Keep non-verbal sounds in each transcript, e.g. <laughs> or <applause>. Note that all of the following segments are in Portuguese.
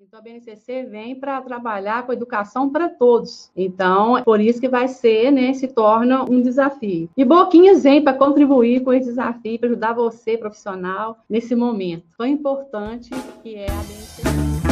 Então, a BNCC vem para trabalhar com educação para todos. Então, é por isso que vai ser, né, se torna um desafio. E Boquinhas vem para contribuir com esse desafio, para ajudar você, profissional, nesse momento tão importante que é a BNCC.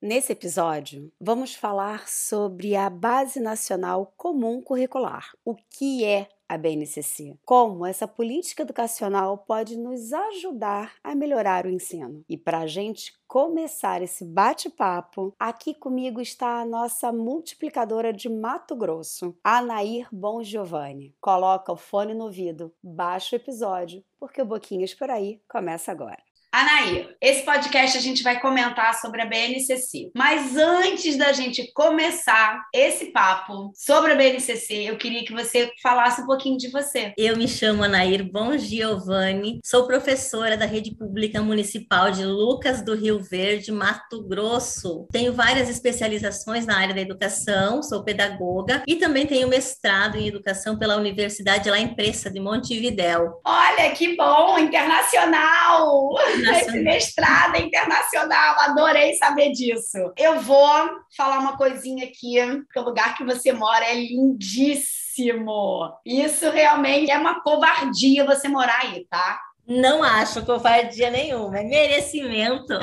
Nesse episódio, vamos falar sobre a Base Nacional Comum Curricular. O que é a BNCC. Como essa política educacional pode nos ajudar a melhorar o ensino. E para a gente começar esse bate-papo, aqui comigo está a nossa multiplicadora de Mato Grosso, Anair Bom Giovanni. Coloca o fone no ouvido, baixa o episódio, porque o Boquinhas por aí começa agora. Anaí, esse podcast a gente vai comentar sobre a BNCC. Mas antes da gente começar esse papo sobre a BNCC, eu queria que você falasse um pouquinho de você. Eu me chamo Anair Bom Giovanni, sou professora da Rede Pública Municipal de Lucas do Rio Verde, Mato Grosso. Tenho várias especializações na área da educação, sou pedagoga e também tenho mestrado em educação pela Universidade La Impressa de Montevidéu. Olha que bom, internacional! Esse mestrado internacional, adorei saber disso. Eu vou falar uma coisinha aqui, que o lugar que você mora é lindíssimo. Isso realmente é uma covardia você morar aí, tá? Não acho covardia nenhuma, é merecimento.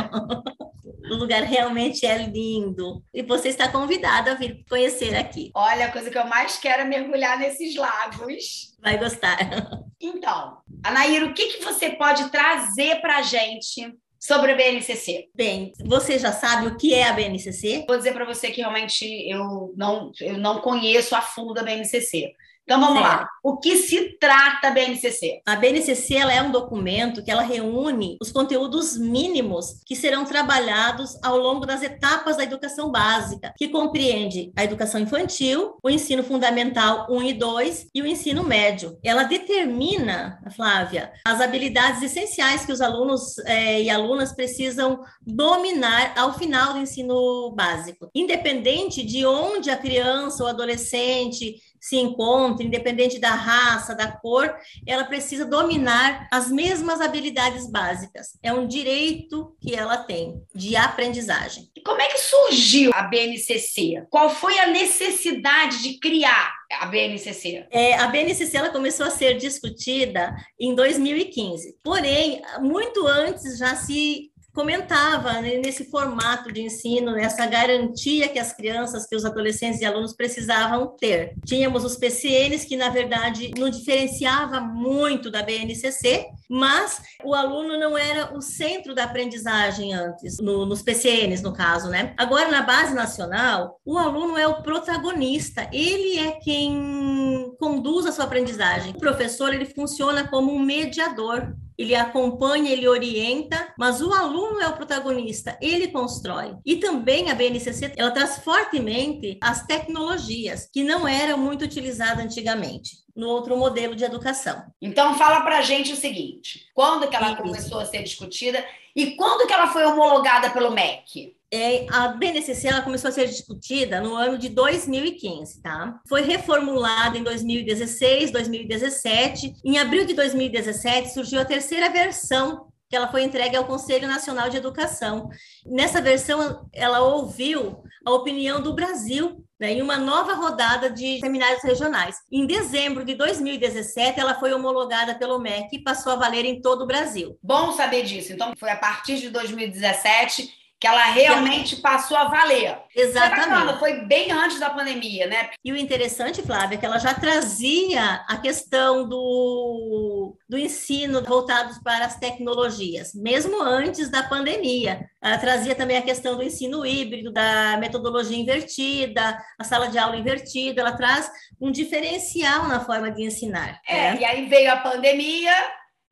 o lugar realmente é lindo. E você está convidado a vir conhecer aqui. Olha, a coisa que eu mais quero é mergulhar nesses lagos. Vai gostar. Então, Anaíra, o que, que você pode trazer para a gente sobre a BNCC? Bem, você já sabe o que é a BNCC? Vou dizer para você que realmente eu não, eu não conheço a fundo a BNCC. Então vamos certo. lá. O que se trata a BNCC? A BNCC ela é um documento que ela reúne os conteúdos mínimos que serão trabalhados ao longo das etapas da educação básica, que compreende a educação infantil, o ensino fundamental 1 e 2 e o ensino médio. Ela determina, Flávia, as habilidades essenciais que os alunos é, e alunas precisam dominar ao final do ensino básico, independente de onde a criança ou adolescente se encontra, independente da raça, da cor, ela precisa dominar as mesmas habilidades básicas. É um direito que ela tem de aprendizagem. E como é que surgiu a BNCC? Qual foi a necessidade de criar a BNCC? É, a BNCC ela começou a ser discutida em 2015. Porém, muito antes já se comentava né, nesse formato de ensino, nessa garantia que as crianças, que os adolescentes e alunos precisavam ter. Tínhamos os PCNs, que na verdade não diferenciava muito da BNCC, mas o aluno não era o centro da aprendizagem antes, no, nos PCNs, no caso, né? Agora, na base nacional, o aluno é o protagonista, ele é quem conduz a sua aprendizagem. O professor, ele funciona como um mediador ele acompanha, ele orienta, mas o aluno é o protagonista, ele constrói. E também a BNCC, ela traz fortemente as tecnologias, que não eram muito utilizadas antigamente no outro modelo de educação. Então fala para a gente o seguinte, quando que ela Isso. começou a ser discutida e quando que ela foi homologada pelo MEC? É, a BNCC ela começou a ser discutida no ano de 2015, tá? Foi reformulada em 2016, 2017. Em abril de 2017 surgiu a terceira versão que ela foi entregue ao Conselho Nacional de Educação. Nessa versão, ela ouviu a opinião do Brasil né, em uma nova rodada de seminários regionais. Em dezembro de 2017, ela foi homologada pelo MEC e passou a valer em todo o Brasil. Bom saber disso. Então, foi a partir de 2017 que ela realmente passou a valer. Exatamente. Foi, foi bem antes da pandemia, né? E o interessante, Flávia, é que ela já trazia a questão do, do ensino voltados para as tecnologias, mesmo antes da pandemia. Ela trazia também a questão do ensino híbrido, da metodologia invertida, a sala de aula invertida. Ela traz um diferencial na forma de ensinar. É, né? e aí veio a pandemia,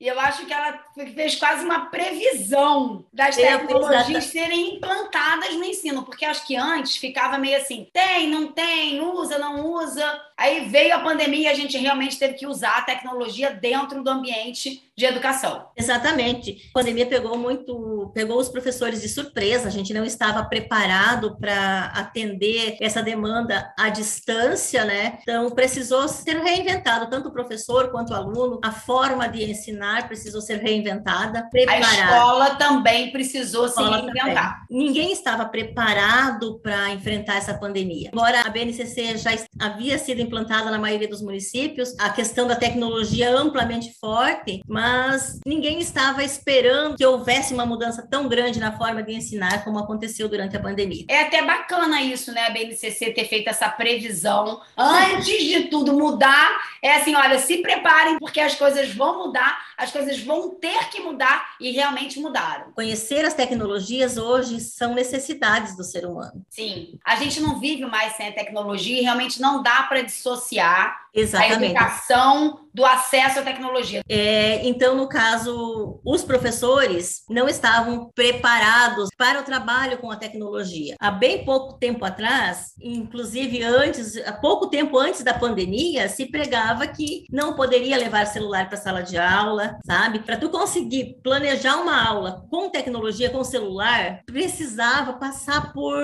e eu acho que ela fez quase uma previsão das tecnologias serem implantadas no ensino, porque acho que antes ficava meio assim: tem, não tem, usa, não usa. Aí veio a pandemia e a gente realmente teve que usar a tecnologia dentro do ambiente de educação. Exatamente. A pandemia pegou muito, pegou os professores de surpresa, a gente não estava preparado para atender essa demanda à distância, né? Então precisou ser reinventado, tanto o professor quanto o aluno, a forma de ensinar precisou ser reinventada. Preparar. A escola também precisou se reinventar. Também. Ninguém estava preparado para enfrentar essa pandemia. Embora a BNCC já havia sido implantada na maioria dos municípios, a questão da tecnologia é amplamente forte, mas ninguém estava esperando que houvesse uma mudança tão grande na forma de ensinar como aconteceu durante a pandemia. É até bacana isso, né, a BNCC ter feito essa previsão antes de tudo mudar. É assim, olha, se preparem porque as coisas vão mudar, as coisas vão ter que mudar e realmente mudaram. Conhecer as tecnologias hoje são necessidades do ser humano. Sim, a gente não vive mais sem a tecnologia e realmente não dá para dissociar Exatamente. a educação do acesso à tecnologia. É, então, no caso, os professores não estavam preparados para o trabalho com a tecnologia. Há bem pouco tempo atrás, inclusive antes, há pouco tempo antes da pandemia, se pregava que não poderia levar celular para a sala de aula, sabe? Para tu conseguir planejar uma aula com tecnologia, com celular, precisava passar por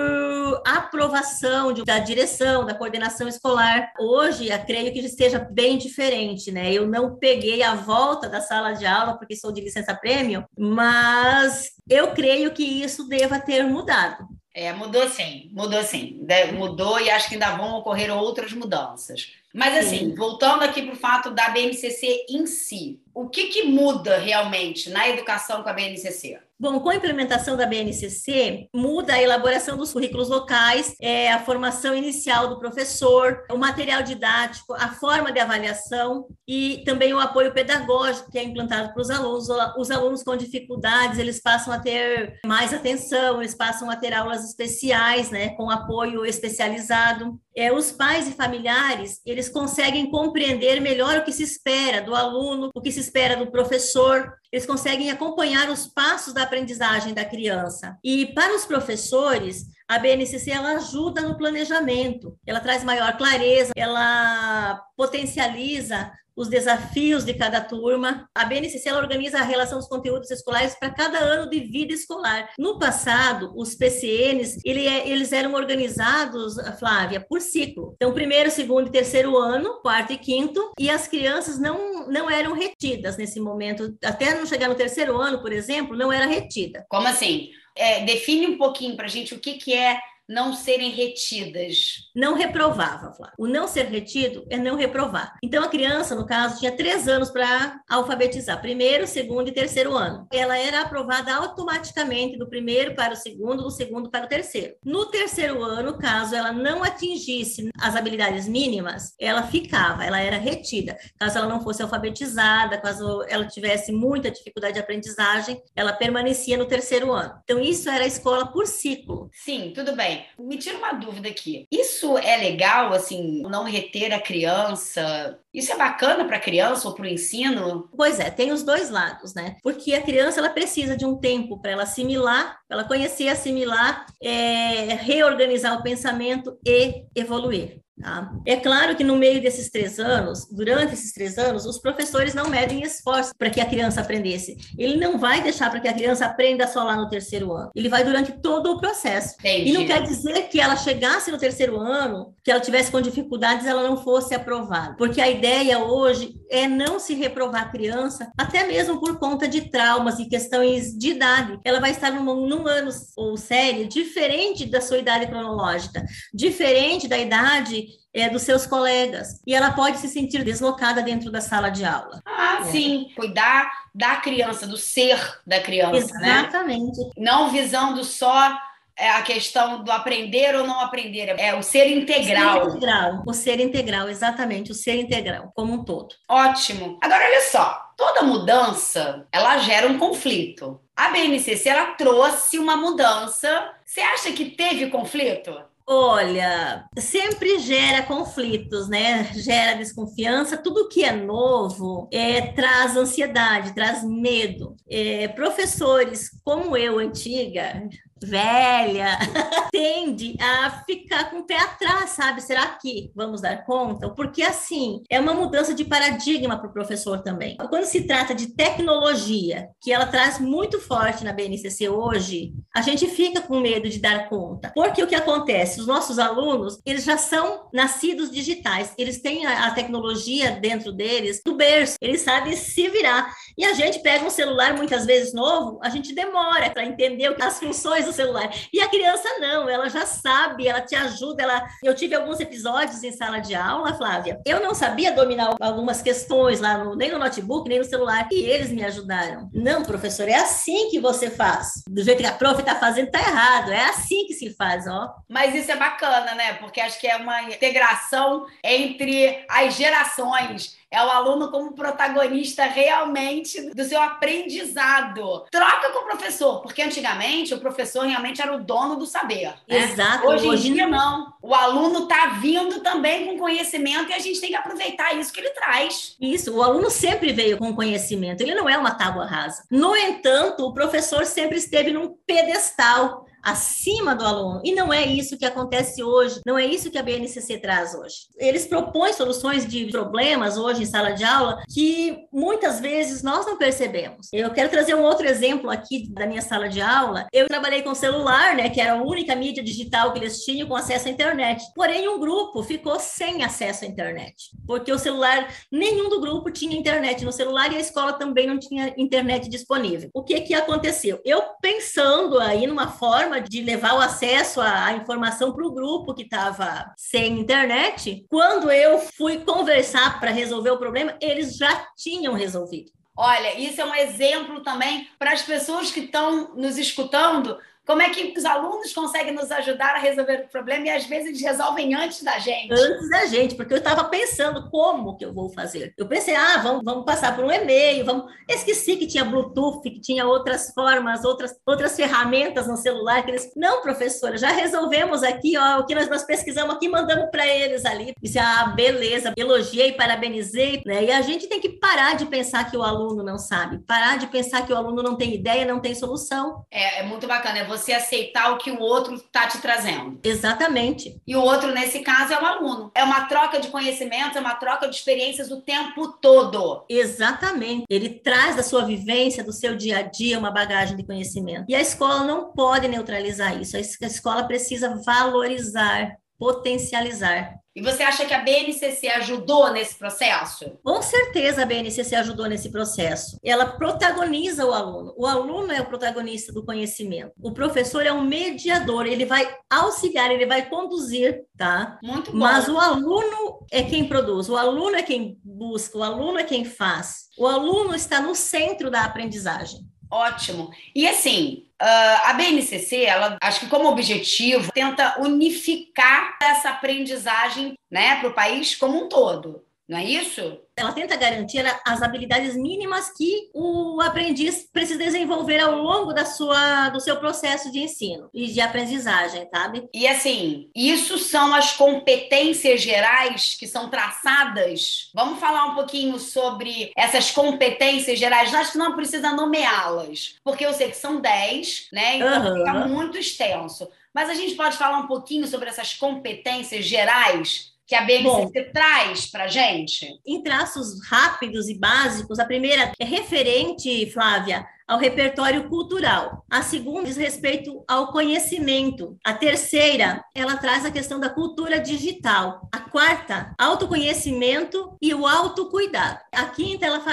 aprovação de, da direção, da coordenação escolar. Hoje, eu creio que esteja bem diferente, né? Eu não peguei a volta da sala de aula porque sou de licença prêmio, mas eu creio que isso deva ter mudado. É, mudou sim, mudou sim. Mudou e acho que ainda vão ocorrer outras mudanças. Mas assim, sim. voltando aqui para o fato da BNCC em si, o que, que muda realmente na educação com a BNCC? Bom, com a implementação da BNCC, muda a elaboração dos currículos locais, é, a formação inicial do professor, o material didático, a forma de avaliação e também o apoio pedagógico que é implantado para os alunos. Os alunos com dificuldades, eles passam a ter mais atenção, eles passam a ter aulas especiais, né, com apoio especializado. É, os pais e familiares, eles conseguem compreender melhor o que se espera do aluno, o que se espera do professor, eles conseguem acompanhar os passos da aprendizagem da criança. E para os professores, a BNCC ela ajuda no planejamento, ela traz maior clareza, ela potencializa os desafios de cada turma. A BNCC organiza a relação dos conteúdos escolares para cada ano de vida escolar. No passado, os PCNs ele, é, eles eram organizados, Flávia, por ciclo. Então, primeiro, segundo e terceiro ano, quarto e quinto, e as crianças não, não eram retidas nesse momento. Até não chegar no terceiro ano, por exemplo, não era retida. Como assim? É, define um pouquinho para a gente o que, que é não serem retidas? Não reprovava, Flávia. O não ser retido é não reprovar. Então, a criança, no caso, tinha três anos para alfabetizar: primeiro, segundo e terceiro ano. Ela era aprovada automaticamente do primeiro para o segundo, do segundo para o terceiro. No terceiro ano, caso ela não atingisse as habilidades mínimas, ela ficava, ela era retida. Caso ela não fosse alfabetizada, caso ela tivesse muita dificuldade de aprendizagem, ela permanecia no terceiro ano. Então, isso era a escola por ciclo. Sim, tudo bem me tira uma dúvida aqui. Isso é legal, assim, não reter a criança? Isso é bacana para a criança ou para o ensino? Pois é, tem os dois lados, né? Porque a criança ela precisa de um tempo para ela assimilar, para ela conhecer, assimilar, é, reorganizar o pensamento e evoluir. Tá? É claro que no meio desses três anos, durante esses três anos, os professores não medem esforço para que a criança aprendesse. Ele não vai deixar para que a criança aprenda só lá no terceiro ano. Ele vai durante todo o processo. Entendi. E não quer dizer que ela chegasse no terceiro ano, que ela tivesse com dificuldades, ela não fosse aprovada. Porque a ideia hoje é não se reprovar a criança, até mesmo por conta de traumas e questões de idade. Ela vai estar num, num ano ou série diferente da sua idade cronológica, diferente da idade é, dos seus colegas. E ela pode se sentir deslocada dentro da sala de aula. Ah, é. sim. Cuidar da criança, do ser da criança, né? Exatamente. Né? Não visando só é a questão do aprender ou não aprender, é o ser integral. O ser integral, o ser integral, exatamente, o ser integral, como um todo. Ótimo. Agora, olha só, toda mudança, ela gera um conflito. A BNCC, ela trouxe uma mudança. Você acha que teve conflito? Olha, sempre gera conflitos, né? Gera desconfiança. Tudo que é novo é, traz ansiedade, traz medo. É, professores como eu, antiga, velha, <laughs> tende a ficar com o pé atrás, sabe? Será que vamos dar conta? Porque, assim, é uma mudança de paradigma para o professor também. Quando se trata de tecnologia, que ela traz muito forte na BNCC hoje, a gente fica com medo de dar conta. Porque o que acontece? Os nossos alunos, eles já são nascidos digitais, eles têm a, a tecnologia dentro deles do berço, eles sabem se virar. E a gente pega um celular muitas vezes novo, a gente demora para entender as funções do celular. E a criança não, ela já sabe, ela te ajuda. Ela... Eu tive alguns episódios em sala de aula, Flávia. Eu não sabia dominar algumas questões lá, no, nem no notebook, nem no celular, e eles me ajudaram. Não, professor, é assim que você faz. Do jeito que a prof está fazendo, tá errado. É assim que se faz, ó. Mas isso é bacana, né? Porque acho que é uma integração entre as gerações é o aluno como protagonista realmente do seu aprendizado. Troca com o professor, porque antigamente o professor realmente era o dono do saber. Né? Exato. Hoje, hoje em dia, não. O aluno está vindo também com conhecimento e a gente tem que aproveitar isso que ele traz. Isso, o aluno sempre veio com conhecimento, ele não é uma tábua rasa. No entanto, o professor sempre esteve num pedestal acima do aluno. E não é isso que acontece hoje, não é isso que a BNCC traz hoje. Eles propõem soluções de problemas hoje em sala de aula que muitas vezes nós não percebemos. Eu quero trazer um outro exemplo aqui da minha sala de aula. Eu trabalhei com celular, né, que era a única mídia digital que eles tinham com acesso à internet. Porém, um grupo ficou sem acesso à internet, porque o celular, nenhum do grupo tinha internet no celular e a escola também não tinha internet disponível. O que que aconteceu? Eu pensando aí numa forma forma de levar o acesso à, informação para o grupo que estava sem internet. Quando eu fui conversar para resolver o problema, eles já tinham resolvido. Olha, isso é um exemplo também para as pessoas que estão nos escutando como é que os alunos conseguem nos ajudar a resolver o problema e às vezes eles resolvem antes da gente? Antes da gente, porque eu estava pensando como que eu vou fazer. Eu pensei, ah, vamos, vamos passar por um e-mail, vamos. Esqueci que tinha Bluetooth, que tinha outras formas, outras, outras ferramentas no celular. Que eles... Não, professora, já resolvemos aqui, ó, o que nós, nós pesquisamos aqui, mandamos para eles ali. Disse, ah, beleza, elogiei, parabenizei, né? E a gente tem que parar de pensar que o aluno não sabe, parar de pensar que o aluno não tem ideia, não tem solução. É, é muito bacana, é você você aceitar o que o outro está te trazendo. Exatamente. E o outro, nesse caso, é o aluno. É uma troca de conhecimentos, é uma troca de experiências o tempo todo. Exatamente. Ele traz da sua vivência, do seu dia a dia, uma bagagem de conhecimento. E a escola não pode neutralizar isso. A escola precisa valorizar, potencializar. E você acha que a BNCC ajudou nesse processo? Com certeza a BNCC ajudou nesse processo. Ela protagoniza o aluno. O aluno é o protagonista do conhecimento. O professor é um mediador, ele vai auxiliar, ele vai conduzir, tá? Muito bom. Mas o aluno é quem produz, o aluno é quem busca, o aluno é quem faz. O aluno está no centro da aprendizagem. Ótimo. E assim, Uh, a BNCC, ela acho que como objetivo tenta unificar essa aprendizagem né, para o país como um todo, não é isso? ela tenta garantir as habilidades mínimas que o aprendiz precisa desenvolver ao longo da sua, do seu processo de ensino e de aprendizagem, sabe? E assim, isso são as competências gerais que são traçadas. Vamos falar um pouquinho sobre essas competências gerais. Acho que não precisa nomeá-las, porque eu sei que são 10, né? Então uhum. fica muito extenso. Mas a gente pode falar um pouquinho sobre essas competências gerais que a BNCC Bom, traz para gente? Em traços rápidos e básicos, a primeira é referente, Flávia, ao repertório cultural. A segunda diz respeito ao conhecimento. A terceira, ela traz a questão da cultura digital. A quarta, autoconhecimento e o autocuidado. A quinta, ela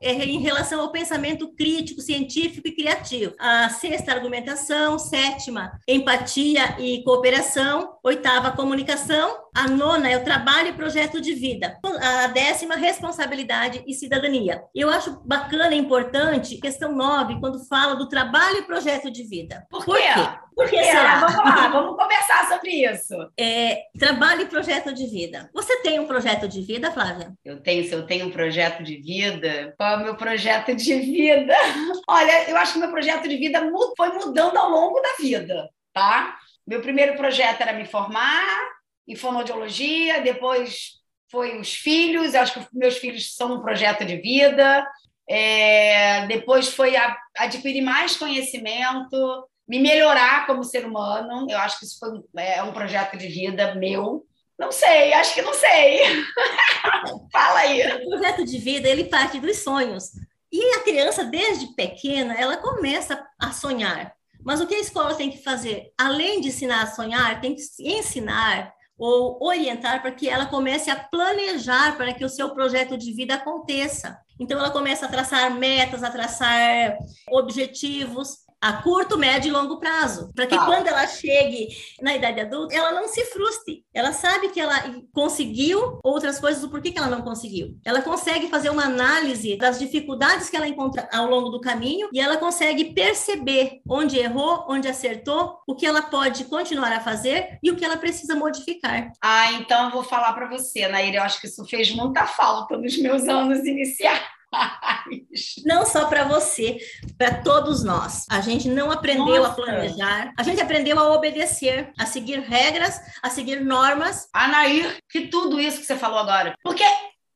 é, é em relação ao pensamento crítico, científico e criativo. A sexta, argumentação. Sétima, empatia e cooperação. Oitava, comunicação. A nona é o trabalho e projeto de vida. A décima, responsabilidade e cidadania. Eu acho bacana e importante, questão 9, quando fala do trabalho e projeto de vida. Por, Por quê? Por que será? Vamos lá, vamos conversar sobre isso. É, trabalho e projeto de vida. Você tem um projeto de vida, Flávia? Eu tenho, se eu tenho um projeto de vida, qual é o meu projeto de vida? <laughs> Olha, eu acho que meu projeto de vida foi mudando ao longo da vida, tá? Meu primeiro projeto era me formar em fonoaudiologia, depois foi os filhos, eu acho que meus filhos são um projeto de vida, é, depois foi a, adquirir mais conhecimento, me melhorar como ser humano. Eu acho que isso foi é um projeto de vida meu. Não sei, acho que não sei. <laughs> Fala aí. O projeto de vida, ele parte dos sonhos. E a criança, desde pequena, ela começa a sonhar. Mas o que a escola tem que fazer? Além de ensinar a sonhar, tem que ensinar ou orientar para que ela comece a planejar para que o seu projeto de vida aconteça. Então, ela começa a traçar metas, a traçar objetivos, a curto, médio e longo prazo, para que tá. quando ela chegue na idade adulta, ela não se frustre. Ela sabe que ela conseguiu outras coisas, o porquê que ela não conseguiu. Ela consegue fazer uma análise das dificuldades que ela encontra ao longo do caminho e ela consegue perceber onde errou, onde acertou, o que ela pode continuar a fazer e o que ela precisa modificar. Ah, então eu vou falar para você, Naira, eu acho que isso fez muita falta nos meus anos iniciais. Não só para você, para todos nós. A gente não aprendeu Nossa. a planejar, a gente aprendeu a obedecer, a seguir regras, a seguir normas. Anair, que tudo isso que você falou agora. Porque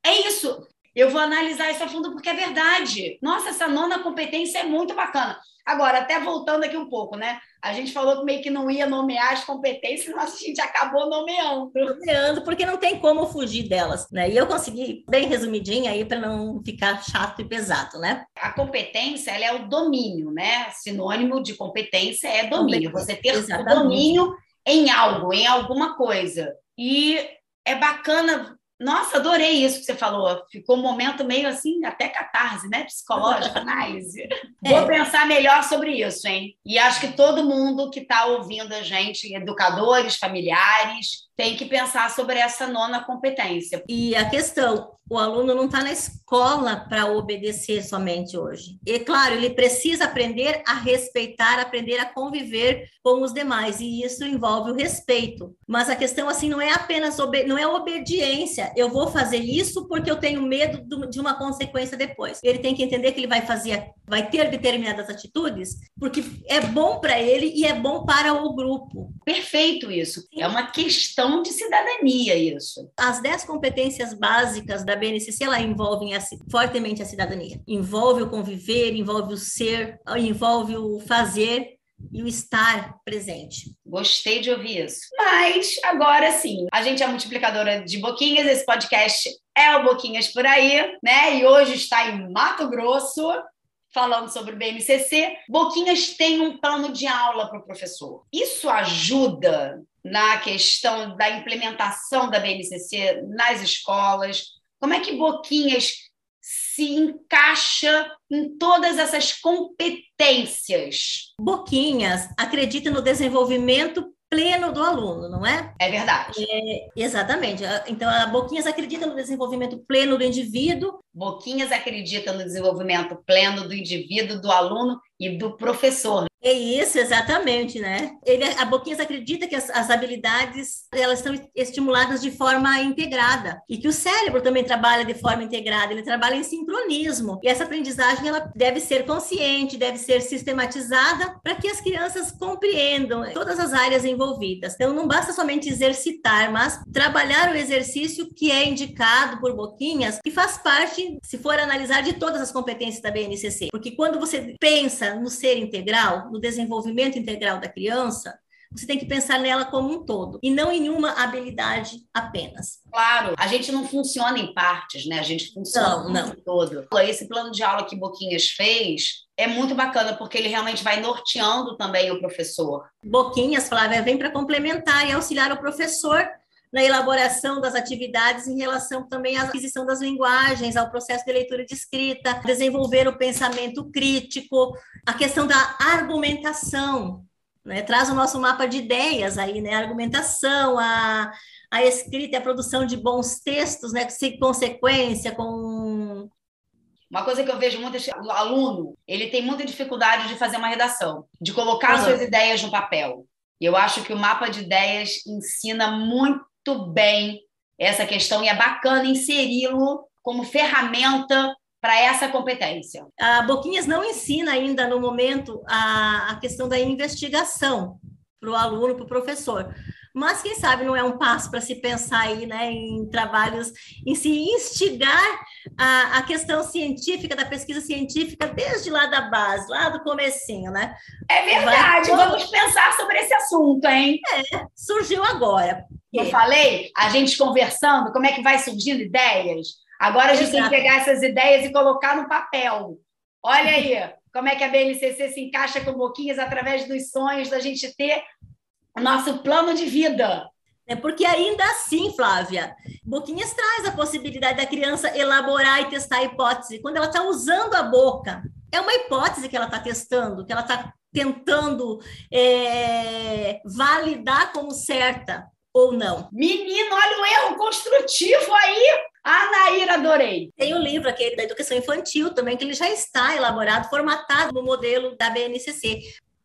é isso. Eu vou analisar isso a fundo porque é verdade. Nossa, essa nona competência é muito bacana. Agora, até voltando aqui um pouco, né? A gente falou que meio que não ia nomear as competências, <laughs> mas a gente acabou nomeando. Nomeando, porque não tem como fugir delas, né? E eu consegui bem resumidinha aí para não ficar chato e pesado, né? A competência, ela é o domínio, né? Sinônimo de competência é domínio. Você ter Exatamente. domínio em algo, em alguma coisa. E é bacana nossa, adorei isso que você falou. Ficou um momento meio assim, até catarse, né? Psicológica, análise. <laughs> É. Vou pensar melhor sobre isso, hein? E acho que todo mundo que está ouvindo a gente, educadores, familiares, tem que pensar sobre essa nona competência. E a questão, o aluno não está na escola para obedecer somente hoje. E claro, ele precisa aprender a respeitar, aprender a conviver com os demais, e isso envolve o respeito. Mas a questão assim não é apenas não é obediência. Eu vou fazer isso porque eu tenho medo de uma consequência depois. Ele tem que entender que ele vai fazer, vai ter determinadas atitudes porque é bom para ele e é bom para o grupo. Perfeito isso. É uma questão de cidadania isso. As dez competências básicas da BNCC ela envolvem fortemente a cidadania. Envolve o conviver, envolve o ser, envolve o fazer e o estar presente. Gostei de ouvir isso. Mas agora sim, a gente é multiplicadora de boquinhas, esse podcast é o Boquinhas por aí, né? E hoje está em Mato Grosso, falando sobre o BNCC. Boquinhas tem um plano de aula para o professor. Isso ajuda na questão da implementação da BNCC nas escolas? Como é que Boquinhas se encaixa em todas essas competências? Boquinhas acredita no desenvolvimento pleno do aluno, não é? É verdade. É, exatamente. Então, a Boquinhas acredita no desenvolvimento pleno do indivíduo. Boquinhas acredita no desenvolvimento pleno do indivíduo, do aluno e do professor. É isso, exatamente, né? Ele, a Boquinhas acredita que as, as, habilidades elas estão estimuladas de forma integrada e que o cérebro também trabalha de forma integrada, ele trabalha em sincronismo. E essa aprendizagem ela deve ser consciente, deve ser sistematizada para que as crianças compreendam todas as áreas envolvidas. Então, não basta somente exercitar, mas trabalhar o exercício que é indicado por Boquinhas, que faz parte, se for analisar, de todas as competências da BNCC. Porque quando você pensa no ser integral, no desenvolvimento integral da criança, você tem que pensar nela como um todo e não em uma habilidade apenas. Claro, a gente não funciona em partes, né? A gente funciona não, não. todo. Esse plano de aula que Boquinhas fez é muito bacana porque ele realmente vai norteando também o professor. Boquinhas, Flávia, vem para complementar e auxiliar o professor na elaboração das atividades em relação também à aquisição das linguagens, ao processo de leitura de escrita, desenvolver o pensamento crítico, a questão da argumentação, né? traz o nosso mapa de ideias aí, né? A argumentação, a, a escrita e a produção de bons textos, né? Sem consequência, com uma coisa que eu vejo muito é o aluno, ele tem muita dificuldade de fazer uma redação, de colocar uhum. suas ideias no papel. E eu acho que o mapa de ideias ensina muito muito bem essa questão e é bacana inseri-lo como ferramenta para essa competência. A Boquinhas não ensina ainda no momento a, a questão da investigação para o aluno, para o professor, mas quem sabe não é um passo para se pensar aí, né, em trabalhos, em se instigar a, a questão científica, da pesquisa científica, desde lá da base, lá do comecinho, né? É verdade, Vai... vamos pensar sobre esse assunto, hein? É, surgiu agora. Eu falei, a gente conversando, como é que vai surgindo ideias? Agora a gente Exato. tem que pegar essas ideias e colocar no papel. Olha aí, como é que a BNCC se encaixa com Boquinhas através dos sonhos da gente ter o nosso plano de vida. É porque ainda assim, Flávia, Boquinhas traz a possibilidade da criança elaborar e testar a hipótese. Quando ela está usando a boca, é uma hipótese que ela está testando, que ela está tentando é, validar como certa ou não. Menino, olha o erro construtivo aí. Naira, adorei. Tem o um livro aqui da educação infantil também, que ele já está elaborado, formatado no modelo da BNCC.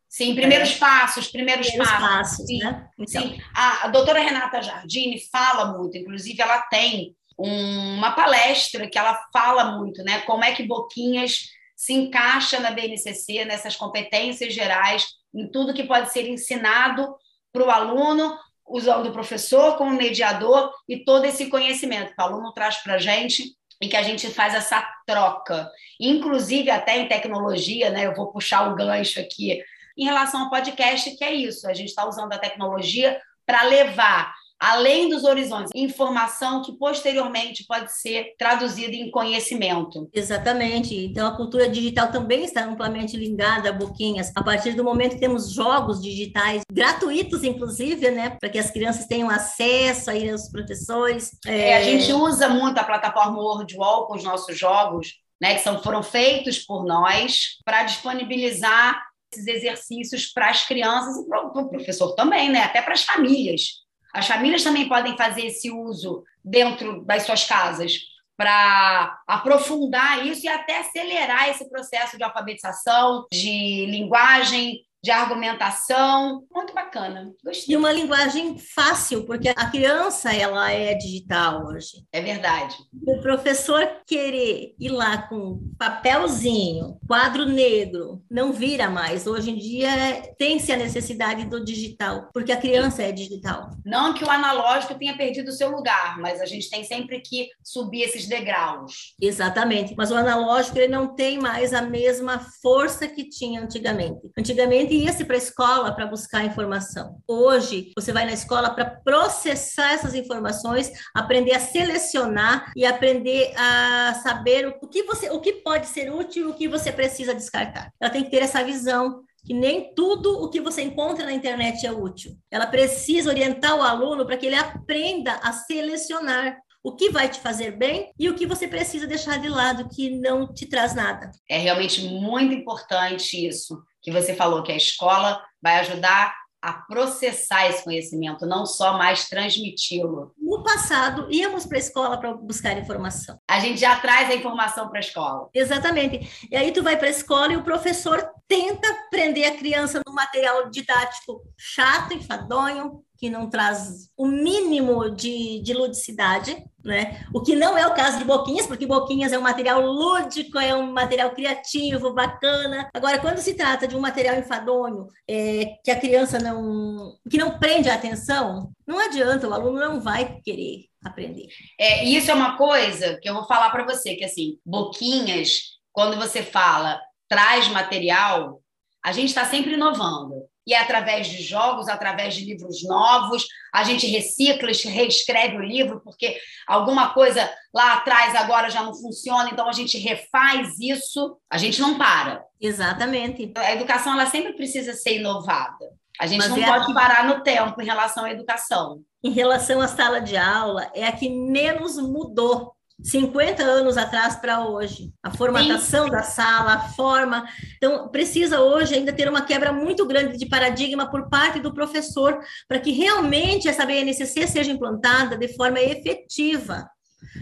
Sim, primeiros é. passos, primeiros, primeiros passos. passos sim, né? então. sim. A, a doutora Renata Jardini fala muito, inclusive ela tem um, uma palestra que ela fala muito, né? Como é que Boquinhas se encaixa na BNCC, nessas competências gerais, em tudo que pode ser ensinado para o aluno, usando o professor como mediador e todo esse conhecimento que o aluno traz para a gente e que a gente faz essa troca. Inclusive, até em tecnologia, né? Eu vou puxar o gancho aqui em relação ao podcast, que é isso, a gente está usando a tecnologia para levar além dos horizontes, informação que posteriormente pode ser traduzida em conhecimento. Exatamente. Então, a cultura digital também está amplamente ligada a Boquinhas. A partir do momento que temos jogos digitais, gratuitos, inclusive, né, para que as crianças tenham acesso aí aos professores. É... É, a gente usa muito a plataforma WordWall com os nossos jogos, né, que são, foram feitos por nós, para disponibilizar esses exercícios para as crianças e para o professor também, né? até para as famílias. As famílias também podem fazer esse uso dentro das suas casas para aprofundar isso e até acelerar esse processo de alfabetização, de linguagem, de argumentação, muito bacana. Gostei. E uma linguagem fácil, porque a criança ela é digital hoje. É verdade. O professor querer ir lá com papelzinho, quadro negro, não vira mais. Hoje em dia tem-se a necessidade do digital, porque a criança é digital. Não que o analógico tenha perdido o seu lugar, mas a gente tem sempre que subir esses degraus. Exatamente. Mas o analógico ele não tem mais a mesma força que tinha antigamente. Antigamente ia-se para a escola para buscar informação. Hoje, você vai na escola para processar essas informações, aprender a selecionar e aprender a saber o que você, o que pode ser útil o que você precisa descartar. Ela tem que ter essa visão que nem tudo o que você encontra na internet é útil. Ela precisa orientar o aluno para que ele aprenda a selecionar o que vai te fazer bem e o que você precisa deixar de lado, que não te traz nada. É realmente muito importante isso que você falou, que a escola vai ajudar a processar esse conhecimento, não só mais transmiti-lo. No passado, íamos para a escola para buscar informação. A gente já traz a informação para a escola. Exatamente. E aí tu vai para a escola e o professor tenta prender a criança no material didático chato, enfadonho, que não traz o mínimo de, de ludicidade, né? O que não é o caso de Boquinhas, porque Boquinhas é um material lúdico, é um material criativo, bacana. Agora, quando se trata de um material enfadonho, é, que a criança não, que não prende a atenção, não adianta, o aluno não vai querer aprender. É, isso é uma coisa que eu vou falar para você, que assim, Boquinhas, quando você fala traz material, a gente está sempre inovando e é através de jogos, através de livros novos, a gente recicla, reescreve o livro, porque alguma coisa lá atrás agora já não funciona, então a gente refaz isso, a gente não para. Exatamente. A educação ela sempre precisa ser inovada. A gente Mas não é pode parar no tempo em relação à educação. Em relação à sala de aula, é a que menos mudou 50 anos atrás para hoje. A formatação Sim. da sala, a forma. Então, precisa hoje ainda ter uma quebra muito grande de paradigma por parte do professor, para que realmente essa BNCC seja implantada de forma efetiva,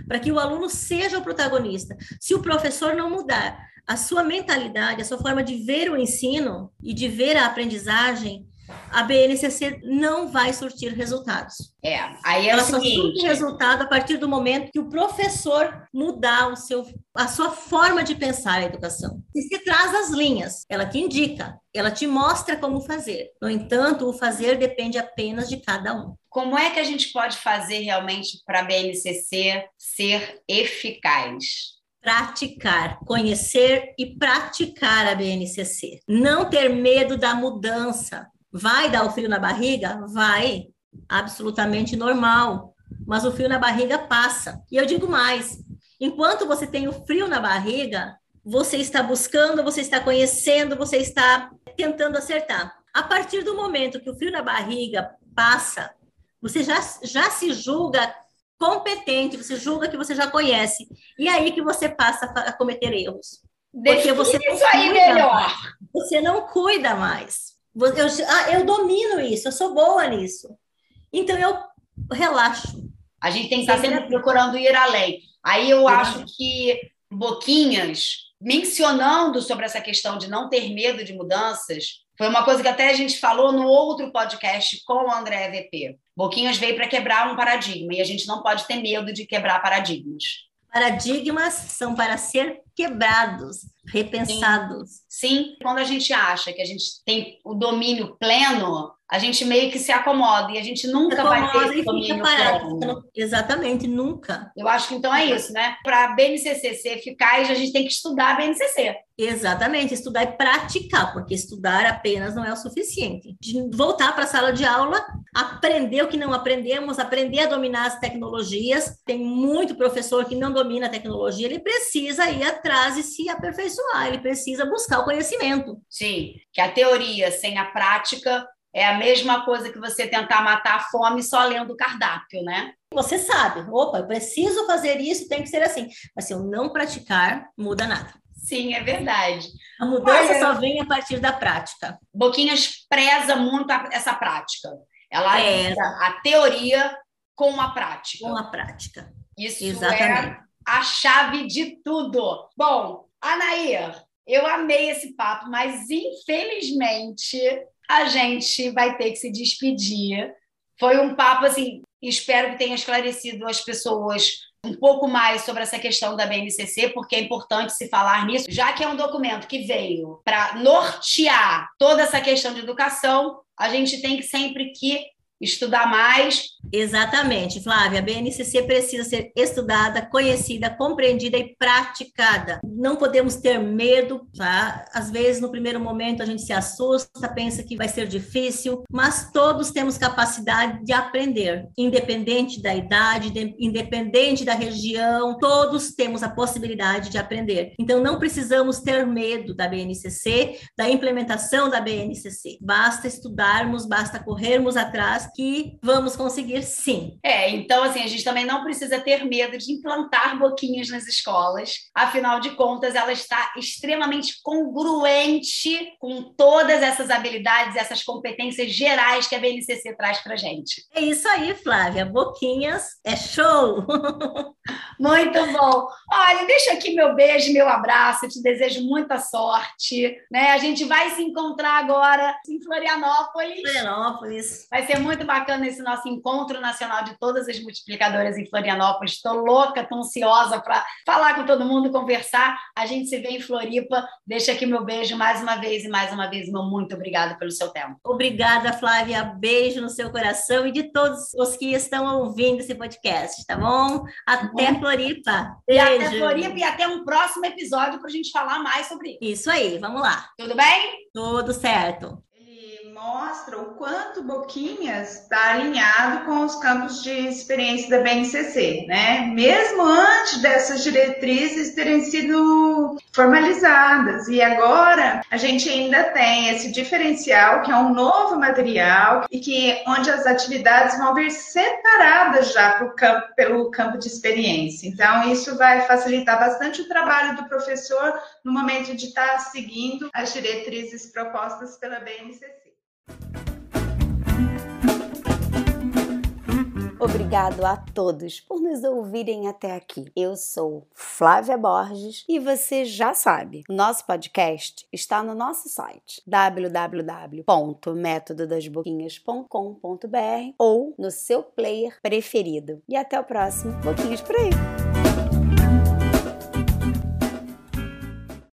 para que o aluno seja o protagonista. Se o professor não mudar a sua mentalidade, a sua forma de ver o ensino e de ver a aprendizagem, a BNCC não vai surtir resultados. É, aí é Ela o só seguinte. surte resultado a partir do momento que o professor mudar o seu, a sua forma de pensar a educação. E se traz as linhas, ela te indica, ela te mostra como fazer. No entanto, o fazer depende apenas de cada um. Como é que a gente pode fazer realmente para a BNCC ser eficaz? praticar, conhecer e praticar a BNCC. Não ter medo da mudança. Vai dar o frio na barriga? Vai. Absolutamente normal. Mas o frio na barriga passa. E eu digo mais: enquanto você tem o frio na barriga, você está buscando, você está conhecendo, você está tentando acertar. A partir do momento que o frio na barriga passa, você já, já se julga competente, você julga que você já conhece. E aí que você passa a cometer erros. Porque você isso aí melhor. Você não cuida mais. Eu, ah, eu domino isso, eu sou boa nisso. Então eu relaxo. A gente tem que estar sempre procurando ir além. Aí eu acho que Boquinhas, mencionando sobre essa questão de não ter medo de mudanças, foi uma coisa que até a gente falou no outro podcast com o André VP. Boquinhas veio para quebrar um paradigma e a gente não pode ter medo de quebrar paradigmas. Paradigmas são para ser quebrados, repensados. Sim. Sim, quando a gente acha que a gente tem o domínio pleno, a gente meio que se acomoda e a gente nunca vai ter esse domínio pleno. Exatamente, nunca. Eu acho que então é isso, né? Para a BNCC ser eficaz, a gente tem que estudar a BNCC. Exatamente, estudar e praticar, porque estudar apenas não é o suficiente. De voltar para a sala de aula, aprender o que não aprendemos, aprender a dominar as tecnologias. Tem muito professor que não domina a tecnologia, ele precisa ir atrás e se aperfeiçoar, ele precisa buscar o conhecimento. Sim, que a teoria sem a prática é a mesma coisa que você tentar matar a fome só lendo o cardápio, né? Você sabe, opa, eu preciso fazer isso, tem que ser assim. Mas se eu não praticar, muda nada. Sim, é verdade. A mudança Olha, só vem a partir da prática. Boquinhas preza muito essa prática. Ela é a teoria com a prática. Com a prática. Isso Exatamente. é a chave de tudo. Bom, Anair, eu amei esse papo, mas infelizmente a gente vai ter que se despedir. Foi um papo assim, espero que tenha esclarecido as pessoas um pouco mais sobre essa questão da BNCC, porque é importante se falar nisso, já que é um documento que veio para nortear toda essa questão de educação, a gente tem que sempre que estudar mais. Exatamente, Flávia. A BNCC precisa ser estudada, conhecida, compreendida e praticada. Não podemos ter medo, tá? Às vezes, no primeiro momento, a gente se assusta, pensa que vai ser difícil, mas todos temos capacidade de aprender, independente da idade, independente da região, todos temos a possibilidade de aprender. Então, não precisamos ter medo da BNCC, da implementação da BNCC. Basta estudarmos, basta corrermos atrás que vamos conseguir sim. É, então assim, a gente também não precisa ter medo de implantar boquinhas nas escolas. Afinal de contas, ela está extremamente congruente com todas essas habilidades, essas competências gerais que a BNCC traz pra gente. É isso aí, Flávia. Boquinhas é show! <laughs> Muito bom. Olha, deixa aqui meu beijo, meu abraço. Eu te desejo muita sorte, né? A gente vai se encontrar agora em Florianópolis. Florianópolis. Vai ser muito bacana esse nosso encontro nacional de todas as multiplicadoras em Florianópolis. Estou louca, estou ansiosa para falar com todo mundo, conversar. A gente se vê em Floripa. Deixa aqui meu beijo mais uma vez e mais uma vez, meu muito obrigada pelo seu tempo. Obrigada, Flávia. Beijo no seu coração e de todos os que estão ouvindo esse podcast, tá bom? Até bom. Floripa. Beijo. E até Floripa e até um próximo episódio para a gente falar mais sobre isso. Isso aí, vamos lá. Tudo bem? Tudo certo mostra o quanto Boquinhas está alinhado com os campos de experiência da BNCC, né? Mesmo antes dessas diretrizes terem sido formalizadas. E agora a gente ainda tem esse diferencial que é um novo material e que onde as atividades vão vir separadas já campo, pelo campo de experiência. Então isso vai facilitar bastante o trabalho do professor no momento de estar seguindo as diretrizes propostas pela BNCC. Obrigado a todos por nos ouvirem até aqui. Eu sou Flávia Borges e você já sabe, nosso podcast está no nosso site www.metododasboquinhas.com.br ou no seu player preferido. E até o próximo Boquinhas por aí!